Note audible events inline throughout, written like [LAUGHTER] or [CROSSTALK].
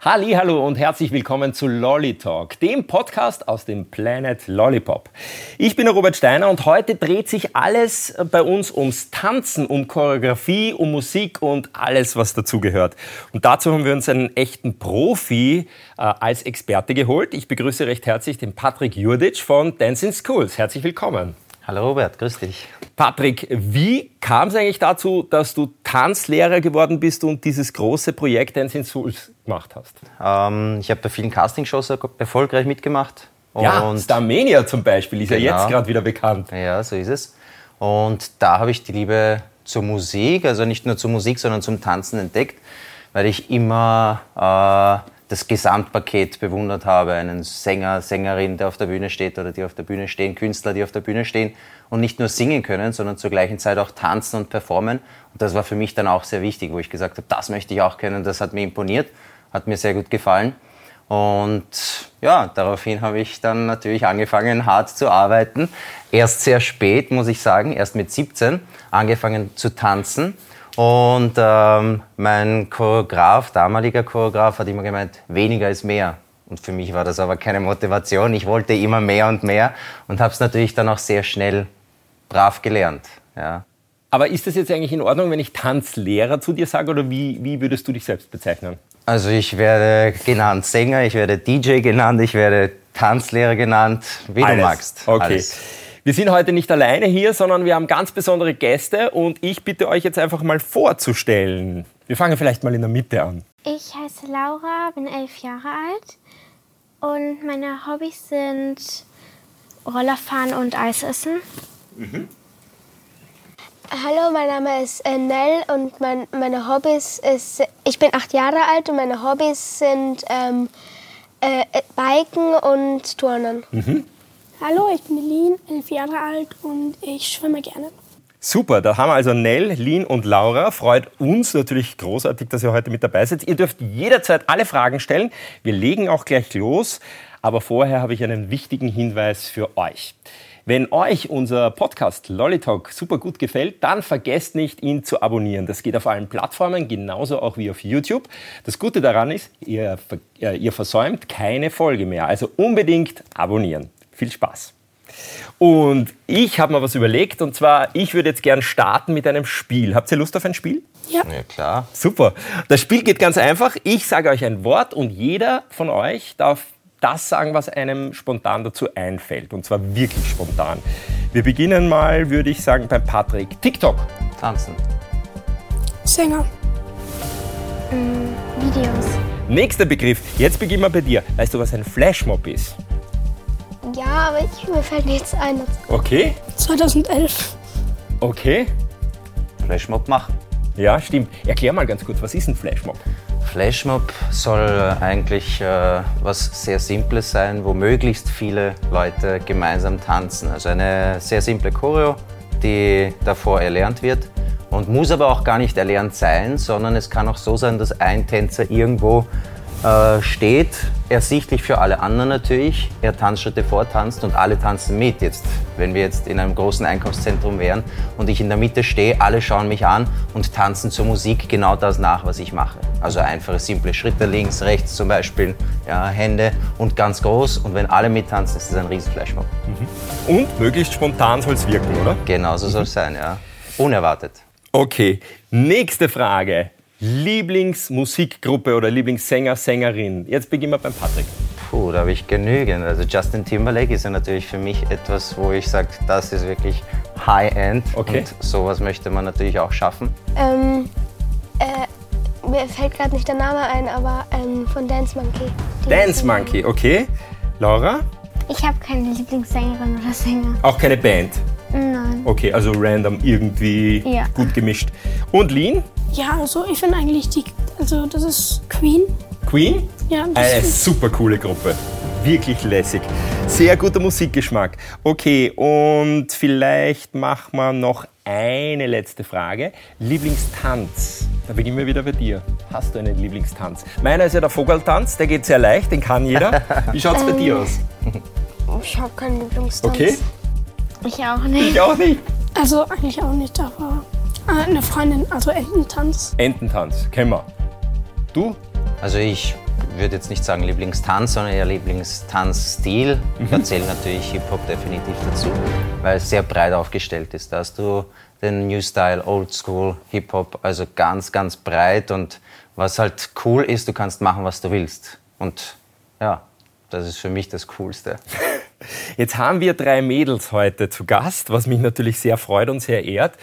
Halli, hallo und herzlich willkommen zu Lolly Talk, dem Podcast aus dem Planet Lollipop. Ich bin der Robert Steiner und heute dreht sich alles bei uns ums Tanzen, um Choreografie, um Musik und alles, was dazugehört. Und dazu haben wir uns einen echten Profi äh, als Experte geholt. Ich begrüße recht herzlich den Patrick Jurdic von Dancing Schools. Herzlich willkommen. Hallo Robert, grüß dich. Patrick, wie kam es eigentlich dazu, dass du Tanzlehrer geworden bist und dieses große Projekt Dancing Schools gemacht hast? Ähm, ich habe bei vielen Castingshows erfolgreich mitgemacht. ja, Starmania zum Beispiel ist genau. ja jetzt gerade wieder bekannt. Ja, so ist es. Und da habe ich die Liebe zur Musik, also nicht nur zur Musik, sondern zum Tanzen entdeckt, weil ich immer äh, das Gesamtpaket bewundert habe. Einen Sänger, Sängerin, der auf der Bühne steht oder die auf der Bühne stehen, Künstler, die auf der Bühne stehen und nicht nur singen können, sondern zur gleichen Zeit auch tanzen und performen. Und das war für mich dann auch sehr wichtig, wo ich gesagt habe, das möchte ich auch können. Das hat mir imponiert, hat mir sehr gut gefallen. Und ja, daraufhin habe ich dann natürlich angefangen, hart zu arbeiten. Erst sehr spät, muss ich sagen, erst mit 17 angefangen zu tanzen und ähm, mein Choreograf, damaliger Choreograf, hat immer gemeint, weniger ist mehr. Und für mich war das aber keine Motivation. Ich wollte immer mehr und mehr und habe es natürlich dann auch sehr schnell brav gelernt. Ja. Aber ist das jetzt eigentlich in Ordnung, wenn ich Tanzlehrer zu dir sage oder wie, wie würdest du dich selbst bezeichnen? Also ich werde genannt Sänger, ich werde DJ genannt, ich werde Tanzlehrer genannt, wie Alles. du magst. Okay. Alles. Wir sind heute nicht alleine hier, sondern wir haben ganz besondere Gäste und ich bitte euch jetzt einfach mal vorzustellen. Wir fangen vielleicht mal in der Mitte an. Ich heiße Laura, bin elf Jahre alt und meine Hobbys sind Rollerfahren und Eisessen. Mhm. Hallo, mein Name ist äh, Nell und mein, meine Hobbys ist, ich bin acht Jahre alt und meine Hobbys sind ähm, äh, Biken und Turnen. Mhm. Hallo, ich bin Lin, elf Jahre alt und ich schwimme gerne. Super, da haben wir also Nell, Lin und Laura. Freut uns natürlich großartig, dass ihr heute mit dabei seid. Ihr dürft jederzeit alle Fragen stellen. Wir legen auch gleich los. Aber vorher habe ich einen wichtigen Hinweis für euch. Wenn euch unser Podcast Lollitalk super gut gefällt, dann vergesst nicht, ihn zu abonnieren. Das geht auf allen Plattformen, genauso auch wie auf YouTube. Das Gute daran ist, ihr, ihr versäumt keine Folge mehr. Also unbedingt abonnieren. Viel Spaß. Und ich habe mir was überlegt und zwar, ich würde jetzt gern starten mit einem Spiel. Habt ihr Lust auf ein Spiel? Ja. Ja, klar. Super. Das Spiel geht ganz einfach. Ich sage euch ein Wort und jeder von euch darf das sagen, was einem spontan dazu einfällt. Und zwar wirklich spontan. Wir beginnen mal, würde ich sagen, beim Patrick. TikTok. Tanzen. Sänger. Mm, Videos. Nächster Begriff. Jetzt beginnen wir bei dir. Weißt du, was ein Flashmob ist? Ja, aber ich, mir fällt nichts ein. Okay. 2011. Okay. Flashmob machen. Ja, stimmt. Erklär mal ganz kurz, was ist ein Flashmob? Flashmob soll eigentlich äh, was sehr Simples sein, wo möglichst viele Leute gemeinsam tanzen. Also eine sehr simple Choreo, die davor erlernt wird und muss aber auch gar nicht erlernt sein, sondern es kann auch so sein, dass ein Tänzer irgendwo äh, steht, ersichtlich für alle anderen natürlich. Er Tanzschritte vortanzt und alle tanzen mit. Jetzt, wenn wir jetzt in einem großen Einkaufszentrum wären und ich in der Mitte stehe, alle schauen mich an und tanzen zur Musik genau das nach, was ich mache. Also einfache, simple Schritte links, rechts zum Beispiel, ja, Hände und ganz groß. Und wenn alle mittanzen, ist das ein Riesenflashmob. Mhm. Und möglichst spontan soll es wirken, oder? Genau, so soll es sein, ja. Unerwartet. Okay, nächste Frage. Lieblingsmusikgruppe oder Lieblingssänger, Sängerin? Jetzt beginnen wir beim Patrick. Puh, da habe ich genügend. Also Justin Timberlake ist ja natürlich für mich etwas, wo ich sage, das ist wirklich High-End. Okay. Und sowas möchte man natürlich auch schaffen. Ähm, äh, mir fällt gerade nicht der Name ein, aber ähm, von Dance Monkey. Die Dance Monkey, okay. Laura? Ich habe keine Lieblingssängerin oder Sänger. Auch keine Band? Nein. Okay, also random irgendwie Ja. gut gemischt. Und Lean? Ja, also ich finde eigentlich die, also das ist Queen. Queen? Ja, das Eine ist super coole Gruppe. Wirklich lässig. Sehr guter Musikgeschmack. Okay, und vielleicht machen wir noch eine letzte Frage. Lieblingstanz. Da beginnen wir wieder bei dir. Hast du einen Lieblingstanz? Meiner ist ja der Vogeltanz, der geht sehr leicht, den kann jeder. Wie schaut es bei dir aus? Ich habe keinen Lieblingstanz. Okay? Ich auch nicht. Ich auch nicht. also eigentlich auch nicht, aber eine Freundin, also Ententanz. Ententanz, kennen wir. Du? Also ich würde jetzt nicht sagen Lieblingstanz, sondern eher Lieblingstanzstil. Mhm. Da zählt natürlich Hip-Hop definitiv dazu, weil es sehr breit aufgestellt ist. Da hast du den New Style, Old School, Hip-Hop, also ganz, ganz breit. Und was halt cool ist, du kannst machen, was du willst. Und ja, das ist für mich das Coolste. [LAUGHS] Jetzt haben wir drei Mädels heute zu Gast, was mich natürlich sehr freut und sehr ehrt.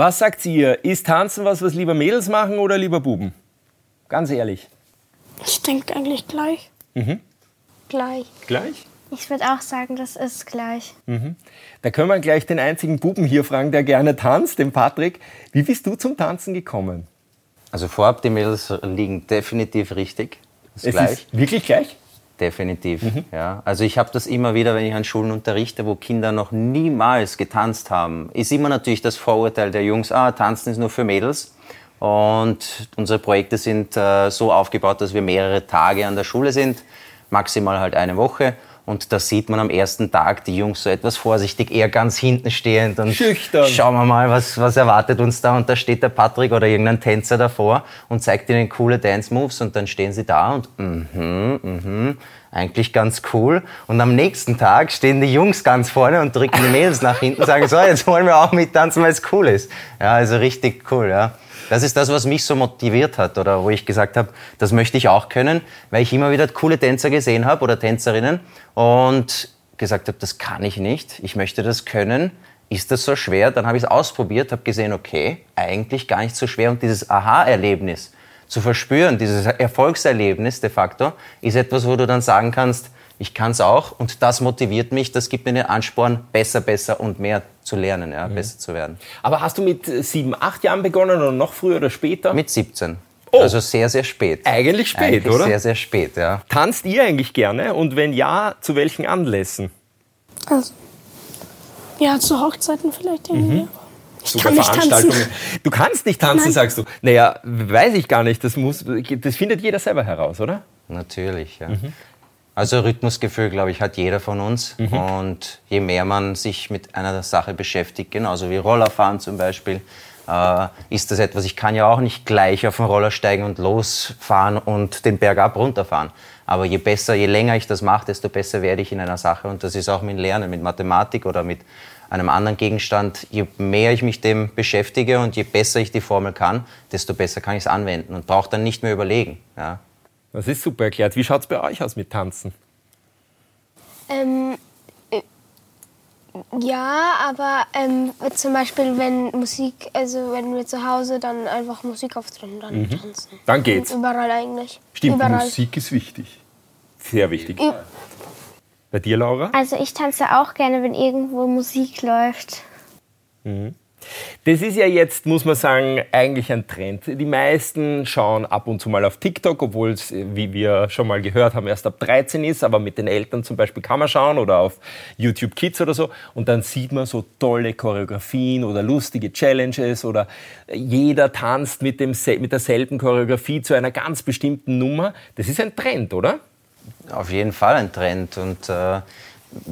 Was sagt ihr? Ist Tanzen was, was lieber Mädels machen oder lieber Buben? Ganz ehrlich. Ich denke eigentlich gleich. Mhm. Gleich. Gleich? Ich würde auch sagen, das ist gleich. Mhm. Da können wir gleich den einzigen Buben hier fragen, der gerne tanzt, den Patrick. Wie bist du zum Tanzen gekommen? Also vorab, die Mädels liegen definitiv richtig. Ist es gleich. Ist wirklich gleich? Definitiv, mhm. ja. Also ich habe das immer wieder, wenn ich an Schulen unterrichte, wo Kinder noch niemals getanzt haben, ist immer natürlich das Vorurteil der Jungs, ah, tanzen ist nur für Mädels. Und unsere Projekte sind äh, so aufgebaut, dass wir mehrere Tage an der Schule sind, maximal halt eine Woche. Und da sieht man am ersten Tag die Jungs so etwas vorsichtig, eher ganz hinten stehend. Und Schüchtern. Schauen wir mal, was, was erwartet uns da. Und da steht der Patrick oder irgendein Tänzer davor und zeigt ihnen coole Dance-Moves. Und dann stehen sie da und mhm, mhm, eigentlich ganz cool. Und am nächsten Tag stehen die Jungs ganz vorne und drücken die Mädels nach hinten und sagen so, jetzt wollen wir auch mittanzen, weil es cool ist. Ja, also richtig cool, ja. Das ist das, was mich so motiviert hat oder wo ich gesagt habe, das möchte ich auch können, weil ich immer wieder coole Tänzer gesehen habe oder Tänzerinnen und gesagt habe, das kann ich nicht, ich möchte das können. Ist das so schwer? Dann habe ich es ausprobiert, habe gesehen, okay, eigentlich gar nicht so schwer und dieses Aha-Erlebnis zu verspüren, dieses Erfolgserlebnis de facto, ist etwas, wo du dann sagen kannst, ich kann es auch und das motiviert mich, das gibt mir den Ansporn, besser, besser und mehr zu lernen, ja, mhm. besser zu werden. Aber hast du mit sieben, acht Jahren begonnen oder noch früher oder später? Mit 17. Oh. Also sehr, sehr spät. Eigentlich spät, eigentlich oder? Sehr, sehr spät, ja. Tanzt ihr eigentlich gerne und wenn ja, zu welchen Anlässen? Also, ja, zu Hochzeiten vielleicht irgendwie. Mhm. Ich Sogar kann nicht Veranstaltungen. Tanzen. Du kannst nicht tanzen, Nein. sagst du. Naja, weiß ich gar nicht. Das, muss, das findet jeder selber heraus, oder? Natürlich, ja. Mhm. Also Rhythmusgefühl, glaube ich, hat jeder von uns. Mhm. Und je mehr man sich mit einer Sache beschäftigt, genauso wie Rollerfahren zum Beispiel, äh, ist das etwas, ich kann ja auch nicht gleich auf den Roller steigen und losfahren und den Berg ab runterfahren. Aber je besser, je länger ich das mache, desto besser werde ich in einer Sache. Und das ist auch mit Lernen, mit Mathematik oder mit einem anderen Gegenstand. Je mehr ich mich dem beschäftige und je besser ich die Formel kann, desto besser kann ich es anwenden und brauche dann nicht mehr überlegen. Ja. Das ist super erklärt. Wie schaut es bei euch aus mit Tanzen? Ähm, äh, ja, aber ähm, zum Beispiel, wenn Musik, also wenn wir zu Hause dann einfach Musik auftreten, dann mhm. tanzen. Dann geht's. Und überall eigentlich. Stimmt, überall. Musik ist wichtig. Sehr wichtig. Ü bei dir, Laura? Also ich tanze auch gerne, wenn irgendwo Musik läuft. Mhm. Das ist ja jetzt, muss man sagen, eigentlich ein Trend. Die meisten schauen ab und zu mal auf TikTok, obwohl es, wie wir schon mal gehört haben, erst ab 13 ist, aber mit den Eltern zum Beispiel kann man schauen oder auf YouTube Kids oder so. Und dann sieht man so tolle Choreografien oder lustige Challenges oder jeder tanzt mit, dem, mit derselben Choreografie zu einer ganz bestimmten Nummer. Das ist ein Trend, oder? Auf jeden Fall ein Trend. Und äh,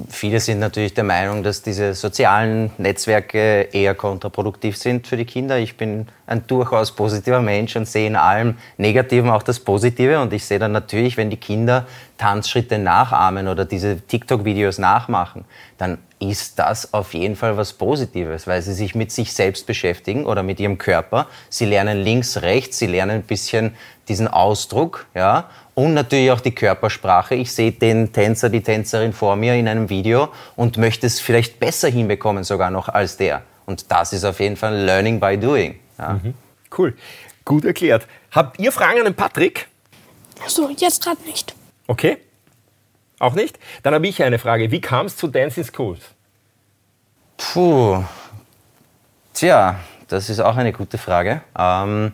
Viele sind natürlich der Meinung, dass diese sozialen Netzwerke eher kontraproduktiv sind für die Kinder. Ich bin ein durchaus positiver Mensch und sehe in allem Negativen auch das Positive. Und ich sehe dann natürlich, wenn die Kinder Tanzschritte nachahmen oder diese TikTok-Videos nachmachen, dann ist das auf jeden Fall was Positives, weil sie sich mit sich selbst beschäftigen oder mit ihrem Körper. Sie lernen links, rechts, sie lernen ein bisschen diesen Ausdruck, ja, und natürlich auch die Körpersprache. Ich sehe den Tänzer, die Tänzerin vor mir in einem Video und möchte es vielleicht besser hinbekommen sogar noch als der. Und das ist auf jeden Fall Learning by Doing. Ja. Mhm. Cool, gut erklärt. Habt ihr Fragen an den Patrick? So, jetzt gerade nicht. Okay, auch nicht? Dann habe ich eine Frage. Wie kam es zu Dancing Schools? Puh, tja, das ist auch eine gute Frage. Ähm,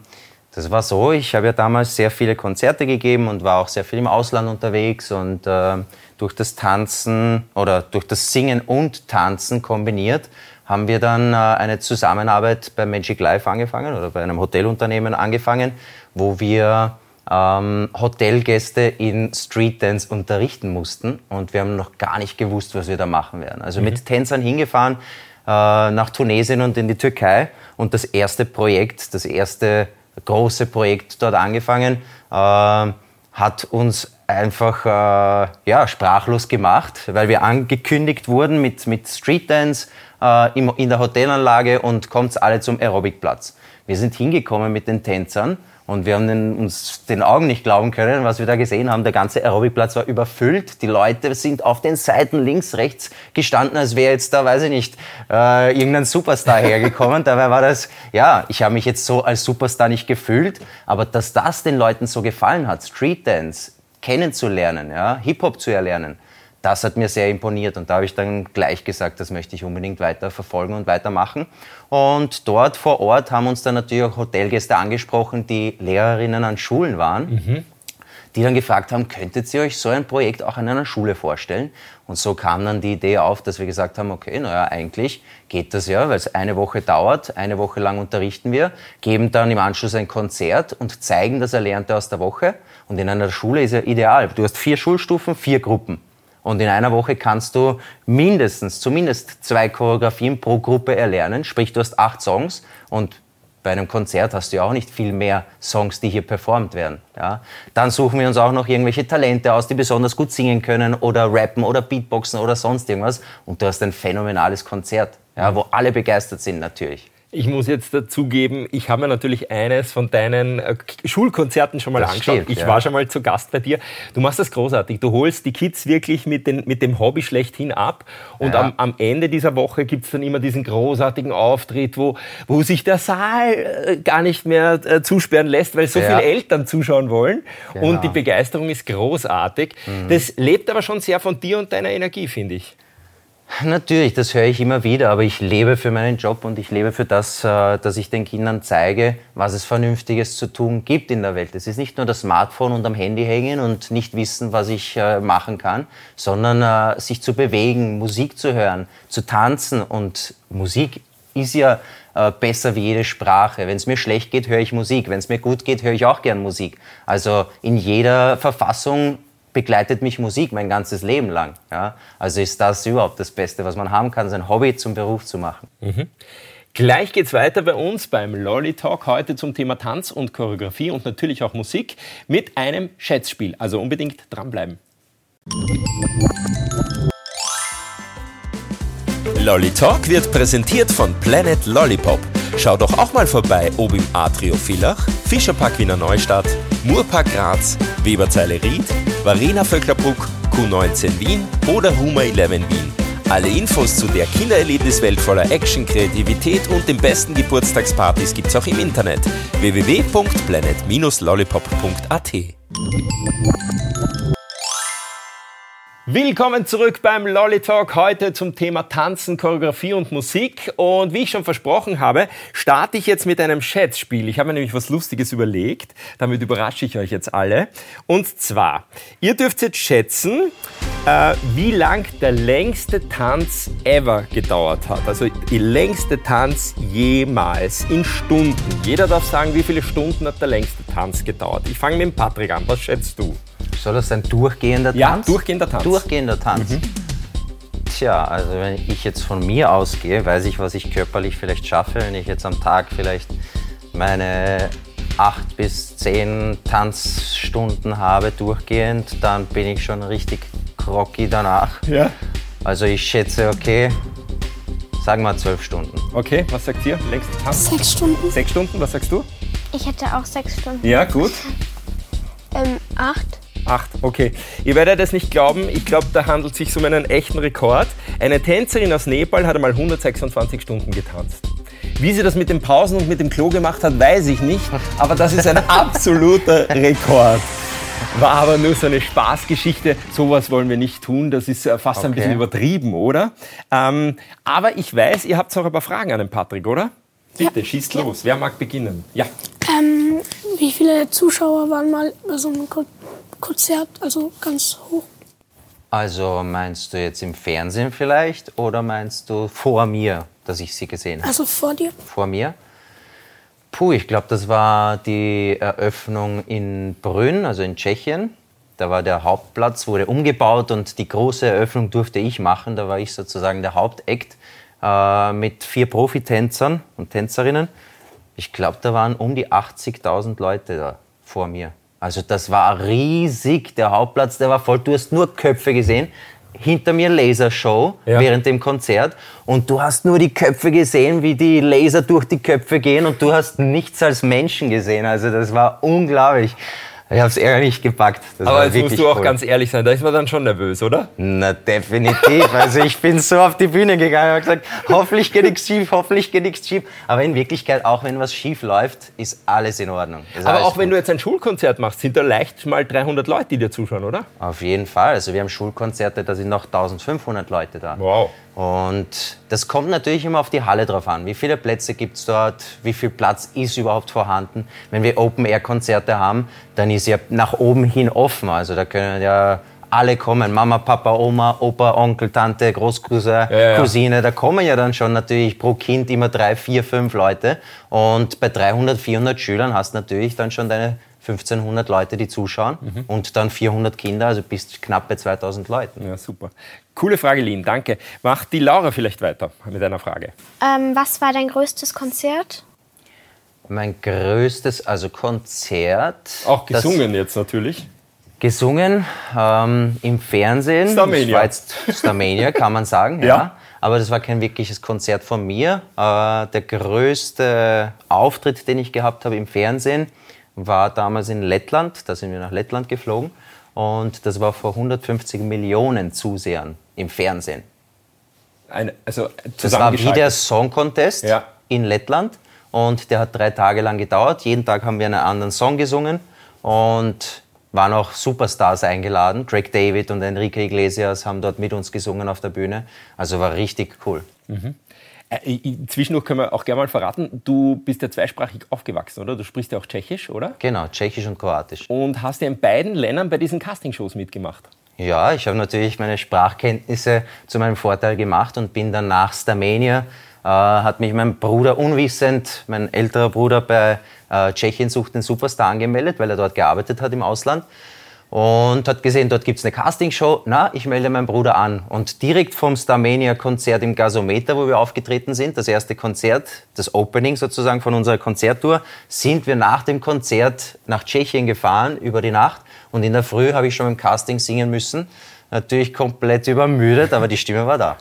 das war so, ich habe ja damals sehr viele Konzerte gegeben und war auch sehr viel im Ausland unterwegs und äh, durch das Tanzen oder durch das Singen und Tanzen kombiniert haben wir dann äh, eine Zusammenarbeit bei Magic Life angefangen oder bei einem Hotelunternehmen angefangen, wo wir ähm, Hotelgäste in Street Dance unterrichten mussten und wir haben noch gar nicht gewusst, was wir da machen werden. Also mhm. mit Tänzern hingefahren äh, nach Tunesien und in die Türkei und das erste Projekt, das erste große Projekt dort angefangen. Äh, hat uns einfach äh, ja, sprachlos gemacht, weil wir angekündigt wurden mit, mit Street Dance äh, in der Hotelanlage und kommt alle zum Aerobikplatz. Wir sind hingekommen mit den Tänzern und wir haben den, uns den Augen nicht glauben können, was wir da gesehen haben. Der ganze Aerobikplatz war überfüllt. Die Leute sind auf den Seiten links, rechts gestanden, als wäre jetzt da, weiß ich nicht, äh, irgendein Superstar hergekommen. [LAUGHS] Dabei war das, ja, ich habe mich jetzt so als Superstar nicht gefühlt, aber dass das den Leuten so gefallen hat, Street Dance kennenzulernen, ja, Hip-Hop zu erlernen, das hat mir sehr imponiert und da habe ich dann gleich gesagt, das möchte ich unbedingt weiter verfolgen und weitermachen. Und dort vor Ort haben uns dann natürlich auch Hotelgäste angesprochen, die Lehrerinnen an Schulen waren. Mhm. Die dann gefragt haben, könntet ihr euch so ein Projekt auch an einer Schule vorstellen? Und so kam dann die Idee auf, dass wir gesagt haben, okay, naja, eigentlich geht das ja, weil es eine Woche dauert, eine Woche lang unterrichten wir, geben dann im Anschluss ein Konzert und zeigen das Erlernte aus der Woche. Und in einer Schule ist ja ideal. Du hast vier Schulstufen, vier Gruppen. Und in einer Woche kannst du mindestens, zumindest zwei Choreografien pro Gruppe erlernen. Sprich, du hast acht Songs und bei einem Konzert hast du ja auch nicht viel mehr Songs, die hier performt werden. Ja? Dann suchen wir uns auch noch irgendwelche Talente aus, die besonders gut singen können oder rappen oder Beatboxen oder sonst irgendwas. Und du hast ein phänomenales Konzert, ja, wo alle begeistert sind natürlich. Ich muss jetzt dazugeben, ich habe mir natürlich eines von deinen äh, Schulkonzerten schon mal das angeschaut. Stimmt, ich ja. war schon mal zu Gast bei dir. Du machst das großartig. Du holst die Kids wirklich mit, den, mit dem Hobby schlechthin ab. Und ja. am, am, Ende dieser Woche gibt es dann immer diesen großartigen Auftritt, wo, wo sich der Saal äh, gar nicht mehr äh, zusperren lässt, weil so ja. viele Eltern zuschauen wollen. Genau. Und die Begeisterung ist großartig. Mhm. Das lebt aber schon sehr von dir und deiner Energie, finde ich. Natürlich, das höre ich immer wieder, aber ich lebe für meinen Job und ich lebe für das, äh, dass ich den Kindern zeige, was es Vernünftiges zu tun gibt in der Welt. Es ist nicht nur das Smartphone und am Handy hängen und nicht wissen, was ich äh, machen kann, sondern äh, sich zu bewegen, Musik zu hören, zu tanzen und Musik ist ja besser wie jede Sprache. Wenn es mir schlecht geht, höre ich Musik. Wenn es mir gut geht, höre ich auch gern Musik. Also in jeder Verfassung begleitet mich Musik mein ganzes Leben lang. Ja? Also ist das überhaupt das Beste, was man haben kann, sein Hobby zum Beruf zu machen. Mhm. Gleich geht's weiter bei uns beim Lolly Talk heute zum Thema Tanz und Choreografie und natürlich auch Musik mit einem Schätzspiel. Also unbedingt dranbleiben. Lolly Talk wird präsentiert von Planet Lollipop. Schau doch auch mal vorbei, ob im Atrio Villach, Fischerpark Wiener Neustadt, Murpark Graz, Weberzeile Ried, Varena Vöcklerbruck, Q19 Wien oder Huma 11 Wien. Alle Infos zu der Kindererlebniswelt voller Action, Kreativität und den besten Geburtstagspartys gibt's auch im Internet www.planet-lollipop.at. Willkommen zurück beim Lolly Talk heute zum Thema Tanzen, Choreografie und Musik. Und wie ich schon versprochen habe, starte ich jetzt mit einem Schätzspiel. Ich habe mir nämlich was Lustiges überlegt. Damit überrasche ich euch jetzt alle. Und zwar, ihr dürft jetzt schätzen, äh, wie lang der längste Tanz ever gedauert hat. Also die längste Tanz jemals in Stunden. Jeder darf sagen, wie viele Stunden hat der längste Tanz gedauert. Ich fange mit dem Patrick an. Was schätzt du? Soll das ein durchgehender Tanz? Ja, durchgehender Tanz. Durchgehender Tanz. Mhm. Tja, also wenn ich jetzt von mir ausgehe, weiß ich, was ich körperlich vielleicht schaffe. Wenn ich jetzt am Tag vielleicht meine acht bis zehn Tanzstunden habe durchgehend, dann bin ich schon richtig groggy danach. Ja. Also ich schätze, okay, sagen wir zwölf Stunden. Okay, was sagt ihr? Längste Tanz? Sechs Stunden. Sechs Stunden, was sagst du? Ich hätte auch sechs Stunden. Ja, gut. Ähm, acht. Acht, okay. Ihr werdet es nicht glauben, ich glaube, da handelt es sich um einen echten Rekord. Eine Tänzerin aus Nepal hat einmal 126 Stunden getanzt. Wie sie das mit den Pausen und mit dem Klo gemacht hat, weiß ich nicht, aber das ist ein [LAUGHS] absoluter Rekord. War aber nur so eine Spaßgeschichte. Sowas wollen wir nicht tun. Das ist äh, fast okay. ein bisschen übertrieben, oder? Ähm, aber ich weiß, ihr habt auch ein paar Fragen an den Patrick, oder? Bitte, ja. schießt los. Wer mag beginnen? Ja. Ähm, wie viele Zuschauer waren mal bei so einem Konzert, also ganz hoch? Also meinst du jetzt im Fernsehen vielleicht oder meinst du vor mir, dass ich sie gesehen habe? Also vor dir. Vor mir? Puh, ich glaube, das war die Eröffnung in Brünn, also in Tschechien. Da war der Hauptplatz, wurde umgebaut und die große Eröffnung durfte ich machen. Da war ich sozusagen der Hauptakt äh, mit vier Profitänzern und Tänzerinnen. Ich glaube, da waren um die 80.000 Leute da vor mir. Also das war riesig, der Hauptplatz, der war voll. Du hast nur Köpfe gesehen. Hinter mir Lasershow Ja. während dem Konzert und du hast nur die Köpfe gesehen, wie die Laser durch die Köpfe gehen und du hast nichts als Menschen gesehen. Also das war unglaublich. Ich habe es eher nicht gepackt. Das Aber jetzt musst du auch cool. ganz ehrlich sein, da ist man dann schon nervös, oder? Na, definitiv. Also ich bin so auf die Bühne gegangen und gesagt, hoffentlich geht nichts schief, hoffentlich geht nichts schief. Aber in Wirklichkeit, auch wenn was schief läuft, ist alles in Ordnung. Ist Aber auch wenn gut. du jetzt ein Schulkonzert machst, sind da leicht mal 300 Leute, die dir zuschauen, oder? Auf jeden Fall. Also wir haben Schulkonzerte, da sind noch 1500 Leute da. Wow. Und das kommt natürlich immer auf die Halle drauf an. Wie viele Plätze gibt es dort? Wie viel Platz ist überhaupt vorhanden? Wenn wir Open-Air-Konzerte haben, dann ist ja nach oben hin offen. Also da können ja alle kommen. Mama, Papa, Oma, Opa, Onkel, Tante, Großcousin, Ja, ja. Cousine. Da kommen ja dann schon natürlich pro Kind immer drei, vier, fünf Leute. Und bei 300, 400 Schülern hast du natürlich dann schon deine 1500 Leute, die zuschauen. Mhm. Und dann 400 Kinder, also bist knapp bei 2000 Leuten. Ja, super. Coole Frage, Lin, danke. Macht die Laura vielleicht weiter mit einer Frage. Ähm, was war dein größtes Konzert? Mein größtes, also Konzert. Auch das- gesungen jetzt natürlich. Gesungen ähm, im Fernsehen. Starmania. Das war jetzt Starmania, kann man sagen. [LAUGHS] ja. Ja. Aber das war kein wirkliches Konzert von mir. Äh, der größte Auftritt, den ich gehabt habe im Fernsehen, war damals in Lettland. Da sind wir nach Lettland geflogen. Und das war vor 150 Millionen Zusehern im Fernsehen. Eine, also Das war wie der. Song Contest Ja. in Lettland und der hat drei Tage lang gedauert. Jeden Tag haben wir einen anderen Song gesungen und waren auch Superstars eingeladen. Drake David und Enrique Iglesias haben dort mit uns gesungen auf der Bühne. Also war richtig cool. I- Zwischendurch können wir auch gerne mal verraten, du bist ja zweisprachig aufgewachsen, oder? Du sprichst ja auch Tschechisch, oder? Genau, Tschechisch und Kroatisch. Und hast ja in beiden Ländern bei diesen Castingshows mitgemacht. Ja, ich habe natürlich meine Sprachkenntnisse zu meinem Vorteil gemacht und bin dann nach Starmania, äh, hat mich mein Bruder unwissend, mein älterer Bruder bei äh, Tschechien sucht den Superstar angemeldet, weil er dort gearbeitet hat im Ausland. Und hat gesehen, dort gibt es eine Castingshow. Na, ich melde meinen Bruder an. Und direkt vom Starmania-Konzert im Gasometer, wo wir aufgetreten sind, das erste Konzert, das Opening sozusagen von unserer Konzerttour, sind wir nach dem Konzert nach Tschechien gefahren, über die Nacht. Und in der Früh habe ich schon im Casting singen müssen. Natürlich komplett übermüdet, aber die Stimme war da.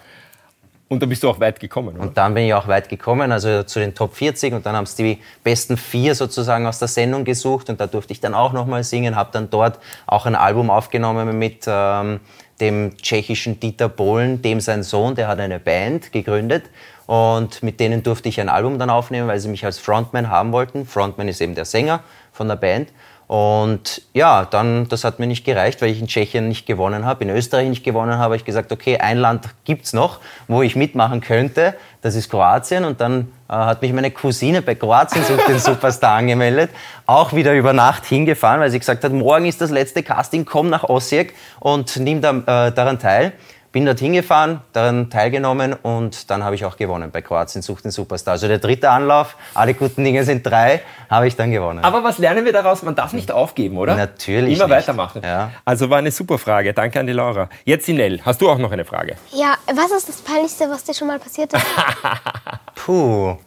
Und da bist du auch weit gekommen, oder? Und dann bin ich auch weit gekommen, also zu den Top 40 und dann haben es die besten vier sozusagen aus der Sendung gesucht und da durfte ich dann auch nochmal singen, habe dann dort auch ein Album aufgenommen mit ähm, dem tschechischen Dieter Bohlen, dem sein Sohn, der hat eine Band gegründet und mit denen durfte ich ein Album dann aufnehmen, weil sie mich als Frontman haben wollten. Frontman ist eben der Sänger von der Band. Und ja, dann, das hat mir nicht gereicht, weil ich in Tschechien nicht gewonnen habe, in Österreich nicht gewonnen habe, ich gesagt, okay, ein Land gibt's noch, wo ich mitmachen könnte, das ist Kroatien. Und dann äh, hat mich meine Cousine bei Kroatien sucht den Superstar [LAUGHS] angemeldet, auch wieder über Nacht hingefahren, weil sie gesagt hat, morgen ist das letzte Casting, komm nach Osijek und nimm da, äh, daran teil. Bin dort hingefahren, daran teilgenommen und dann habe ich auch gewonnen bei Kroatien sucht den Superstar. Also der dritte Anlauf, alle guten Dinge sind drei, habe ich dann gewonnen. Aber was lernen wir daraus? Man darf nicht aufgeben, oder? Natürlich Immer nicht. weitermachen. Ja. Also war eine super Frage. Danke an die Laura. Jetzt Sinel, hast du auch noch eine Frage? Ja, was ist das Peinlichste, was dir schon mal passiert ist? [LAUGHS] Puh.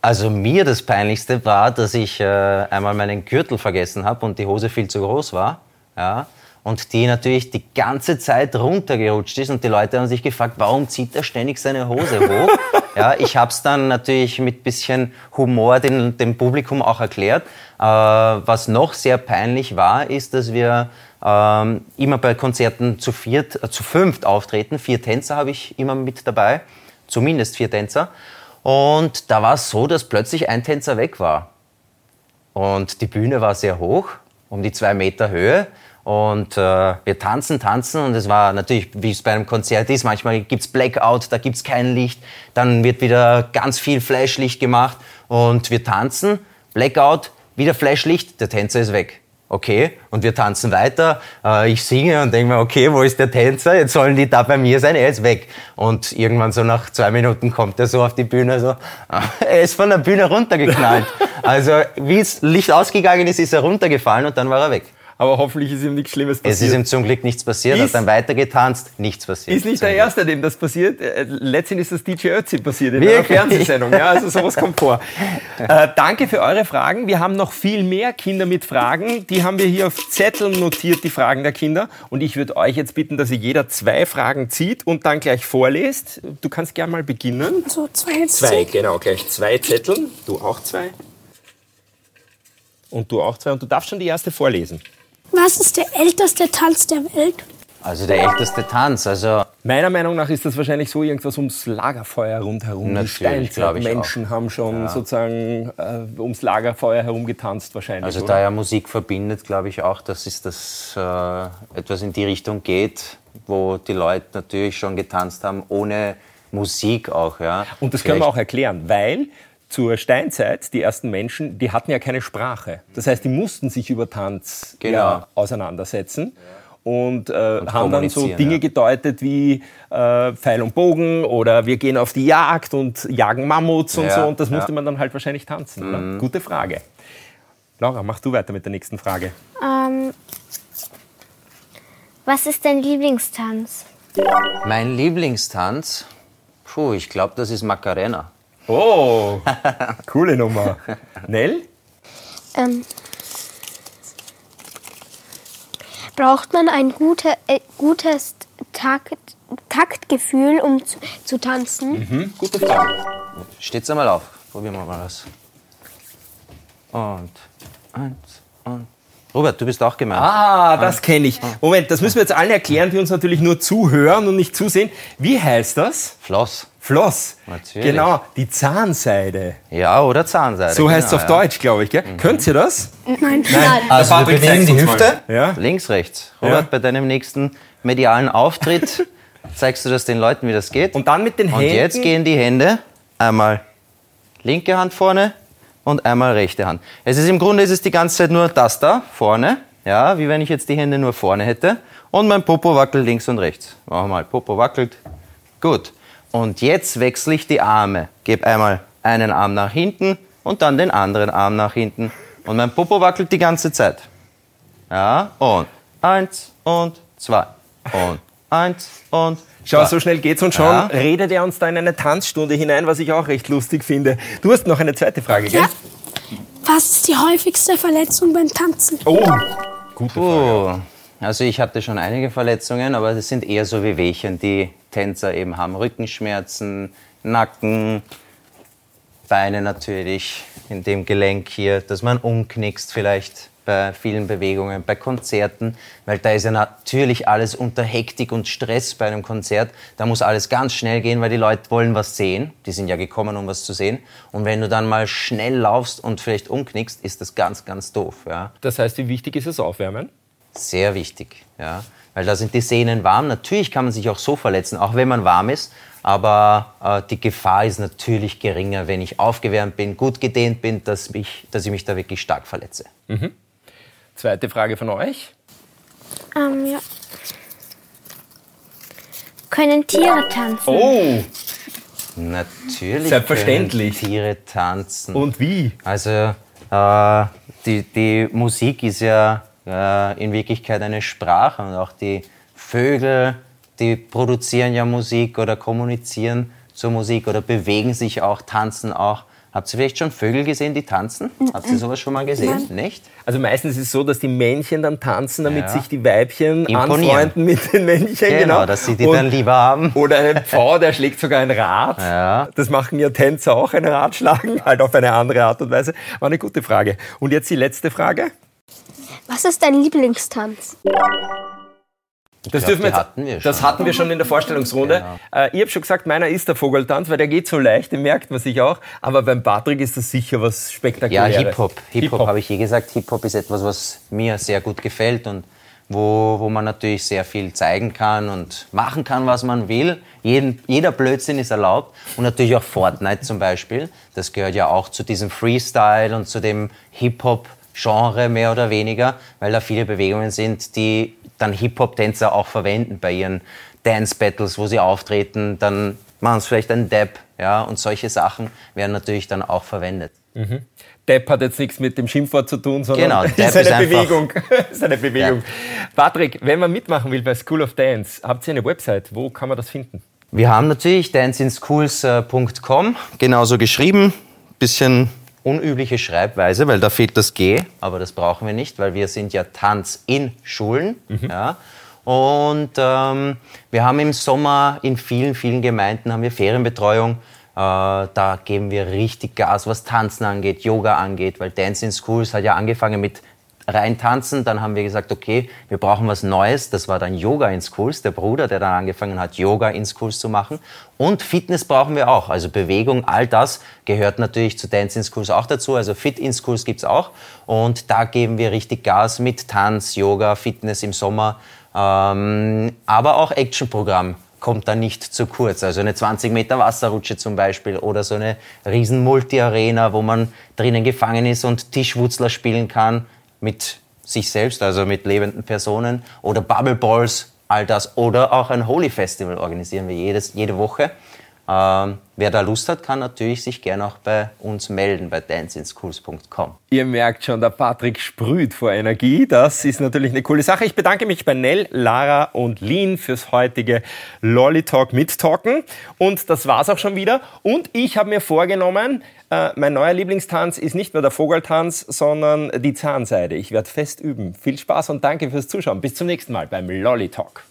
Also mir das Peinlichste war, dass ich äh, einmal meinen Gürtel vergessen habe und die Hose viel zu groß war. Ja. Und die natürlich die ganze Zeit runtergerutscht ist und die Leute haben sich gefragt, warum zieht er ständig seine Hose hoch? [LAUGHS] ja, ich habe es dann natürlich mit bisschen Humor den, dem Publikum auch erklärt. Äh, was noch sehr peinlich war, ist, dass wir ähm, immer bei Konzerten zu viert, äh, zu fünft auftreten. Vier Tänzer habe ich immer mit dabei, zumindest vier Tänzer. Und da war es so, dass plötzlich ein Tänzer weg war. Und die Bühne war sehr hoch, um die zwei Meter Höhe. Und äh, wir tanzen, tanzen und es war natürlich, wie es bei einem Konzert ist, manchmal gibt's Blackout, da gibt's kein Licht, dann wird wieder ganz viel Flashlicht gemacht und wir tanzen, Blackout, wieder Flashlicht, der Tänzer ist weg. Okay, und wir tanzen weiter. Äh, ich singe und denke mir, okay, wo ist der Tänzer? Jetzt sollen die da bei mir sein, er ist weg. Und irgendwann so nach zwei Minuten kommt er so auf die Bühne, so, [LAUGHS] er ist von der Bühne runtergeknallt. [LAUGHS] also wie das Licht ausgegangen ist, ist er runtergefallen und dann war er weg. Aber hoffentlich ist ihm nichts Schlimmes passiert. Es ist ihm zum Glück nichts passiert, er Ist- hat dann weitergetanzt, nichts passiert. Ist nicht der Glück. Erste, dem das passiert. Äh, Letztendlich ist das DJ Ötzi passiert in einer Wirklich? Fernsehsendung. Ja, also sowas kommt vor. [LAUGHS] Äh, danke für eure Fragen. Wir haben noch viel mehr Kinder mit Fragen. Die haben wir hier auf Zetteln notiert, die Fragen der Kinder. Und ich würde euch jetzt bitten, dass ihr jeder zwei Fragen zieht und dann gleich vorlest. Du kannst gerne mal beginnen. So zwei jetzt. Zwei, genau, gleich zwei Zetteln. Du auch zwei. Und du auch zwei. Und du darfst schon die erste vorlesen. Was ist der älteste Tanz der Welt? Also der älteste Tanz, also Meiner Meinung nach ist das wahrscheinlich so irgendwas ums Lagerfeuer rundherum. Natürlich, Die Menschen haben schon sozusagen äh, ums Lagerfeuer herum getanzt wahrscheinlich. Also oder? da ja Musik verbindet, glaube ich auch, dass es das äh, etwas in die Richtung geht, wo die Leute natürlich schon getanzt haben, ohne Musik auch, ja. Und das können wir Vielleicht- auch erklären, weil zur Steinzeit, die ersten Menschen, die hatten ja keine Sprache. Das heißt, die mussten sich über Tanz Genau. ja, auseinandersetzen. Und, äh, haben dann so Dinge ja. gedeutet wie äh, Pfeil und Bogen oder wir gehen auf die Jagd und jagen Mammuts und Ja, so. Und das musste ja. Mhm. man dann halt wahrscheinlich tanzen. Oder? Gute Frage. Laura, mach du weiter mit der nächsten Frage. Ähm, was ist dein Lieblingstanz? Mein Lieblingstanz, puh, ich glaube, das ist Macarena. Oh, coole Nummer. Nell? Ähm, braucht man ein gute, äh, gutes Takt, Taktgefühl, um zu, zu tanzen? Hm, gute Frage. Steht's einmal auf. Probieren wir mal was. Und eins und. Robert, du bist auch gemeint. Ah, das kenne ich. Moment, das müssen wir jetzt allen erklären, die uns natürlich nur zuhören und nicht zusehen. Wie heißt das? Floss. Floss. Natürlich. Genau, die Zahnseide. Ja, oder Zahnseide. So heißt es genau, auf ja. Deutsch, glaube ich. Gell? Könnt ihr das? Nein. Also wir bewegen die. Hüfte. Ja. Links, rechts. Robert, Ja. bei deinem nächsten medialen Auftritt [LAUGHS] zeigst du das den Leuten, wie das geht. Und dann mit den Und Händen. jetzt gehen die Hände einmal linke Hand vorne und einmal rechte Hand. Es ist im Grunde ist es die ganze Zeit nur das da vorne, ja, wie wenn ich jetzt die Hände nur vorne hätte und mein Popo wackelt links und rechts. Machen wir mal, Popo wackelt. Gut. Und jetzt wechsle ich die Arme. Gebe einmal einen Arm nach hinten und dann den anderen Arm nach hinten und mein Popo wackelt die ganze Zeit. Ja, und eins und zwei und eins und Schau, so schnell geht's und schon Ja. redet er uns da in eine Tanzstunde hinein, was ich auch recht lustig finde. Du hast noch eine zweite Frage, gell? Ja. Was ist die häufigste Verletzung beim Tanzen? Oh, gute Frage. Puh. Also ich hatte schon einige Verletzungen, aber das sind eher so wie Wehchen, die Tänzer eben haben. Rückenschmerzen, Nacken, Beine natürlich, in dem Gelenk hier, dass man umknickst vielleicht bei vielen Bewegungen, bei Konzerten, weil da ist ja natürlich alles unter Hektik und Stress bei einem Konzert. Da muss alles ganz schnell gehen, weil die Leute wollen was sehen. Die sind ja gekommen, um was zu sehen. Und wenn du dann mal schnell laufst und vielleicht umknickst, ist das ganz, ganz doof. Ja. Das heißt, wie wichtig ist es Aufwärmen? Sehr wichtig, ja. Weil da sind die Sehnen warm. Natürlich kann man sich auch so verletzen, auch wenn man warm ist. Aber äh, die Gefahr ist natürlich geringer, wenn ich aufgewärmt bin, gut gedehnt bin, dass, mich, dass ich mich da wirklich stark verletze. Zweite Frage von euch. Ähm, ja. Können Tiere tanzen? Oh, Natürlich Selbstverständlich. können Tiere tanzen. und wie? Also äh, die, die Musik ist ja äh, in Wirklichkeit eine Sprache und auch die Vögel, die produzieren ja Musik oder kommunizieren zur Musik oder bewegen sich auch, tanzen auch. Habt ihr vielleicht schon Vögel gesehen, die tanzen? Habt ihr sowas schon mal gesehen? Nicht? Also meistens ist es so, dass die Männchen dann tanzen, damit Ja. sich die Weibchen Imponieren. anfreunden mit den Männchen. Genau, Genau, dass sie die Und- dann lieber haben. Oder ein Pfau, der schlägt sogar ein Rad. Ja. Das machen ja Tänzer auch, ein Rad schlagen, [LAUGHS] halt auf eine andere Art und Weise. War eine gute Frage. Und jetzt die letzte Frage. Was ist dein Lieblingstanz? Das, glaub, dürfen wir jetzt, hatten wir das schon. hatten wir schon in der Vorstellungsrunde. Genau. Äh, ich habe schon gesagt, meiner ist der Vogeltanz, weil der geht so leicht, den merkt man sich auch. Aber beim Patrick ist das sicher was Ja, Spektakuläres. Hip-Hop. Hip-Hop habe ich eh gesagt. Hip-Hop ist etwas, was mir sehr gut gefällt und wo, wo man natürlich sehr viel zeigen kann und machen kann, was man will. Jeden, jeder Blödsinn ist erlaubt. Und natürlich auch Fortnite zum Beispiel. Das gehört ja auch zu diesem Freestyle und zu dem Hip-Hop-Genre mehr oder weniger, weil da viele Bewegungen sind, die dann Hip-Hop-Tänzer auch verwenden bei ihren Dance-Battles, wo sie auftreten. Dann machen sie vielleicht einen Dab, ja, und solche Sachen werden natürlich dann auch verwendet. Depp hat jetzt nichts mit dem Schimpfwort zu tun, sondern Genau, [LAUGHS] ist eine ist Bewegung. [LAUGHS] ist eine Bewegung. Patrick, wenn man mitmachen will bei School of Dance, habt ihr eine Website? Wo kann man das finden? Wir haben natürlich danceinschools.com, genauso geschrieben. Bisschen unübliche Schreibweise, weil da fehlt das G, aber das brauchen wir nicht, weil wir sind ja Tanz in Schulen. Ja. Und ähm, wir haben im Sommer in vielen, vielen Gemeinden haben wir Ferienbetreuung. Äh, da geben wir richtig Gas, was Tanzen angeht, Yoga angeht, weil Dance in Schools hat ja angefangen mit rein tanzen. Dann haben wir gesagt, okay, wir brauchen was Neues. Das war dann Yoga in Schools, der Bruder, der dann angefangen hat, Yoga in Schools zu machen. Und Fitness brauchen wir auch. Also Bewegung, all das gehört natürlich zu Dance in Schools auch dazu. Also Fit in Schools gibt's auch. Und da geben wir richtig Gas mit Tanz, Yoga, Fitness im Sommer. Ähm, aber auch Actionprogramm kommt da nicht zu kurz. Also eine 20 Meter Wasserrutsche zum Beispiel oder so eine riesen Multi-Arena, wo man drinnen gefangen ist und Tischwurzler spielen kann mit sich selbst, also mit lebenden Personen oder Bubble Balls, all das. Oder auch ein Holy Festival organisieren wir jedes, jede Woche. Ähm, wer da Lust hat, kann natürlich sich gerne auch bei uns melden bei danceinschools.com. Ihr merkt schon, der Patrick sprüht vor Energie. Das ist natürlich eine coole Sache. Ich bedanke mich bei Nell, Lara und Lin fürs heutige Lolly Talk mittalken. Und das war's auch schon wieder. Und ich habe mir vorgenommen, äh, mein neuer Lieblingstanz ist nicht mehr der Vogeltanz, sondern die Zahnseide. Ich werde fest üben. Viel Spaß und danke fürs Zuschauen. Bis zum nächsten Mal beim Lolly Talk.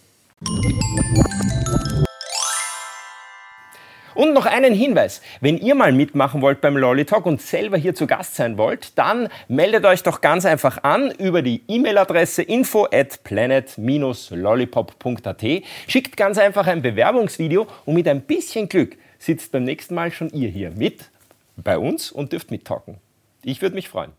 Und noch einen Hinweis. Wenn ihr mal mitmachen wollt beim Lolly Talk und selber hier zu Gast sein wollt, dann meldet euch doch ganz einfach an über die E-Mail-Adresse info at planet-lollipop.at. Schickt ganz einfach ein Bewerbungsvideo und mit ein bisschen Glück sitzt beim nächsten Mal schon ihr hier mit bei uns und dürft mittalken. Ich würde mich freuen.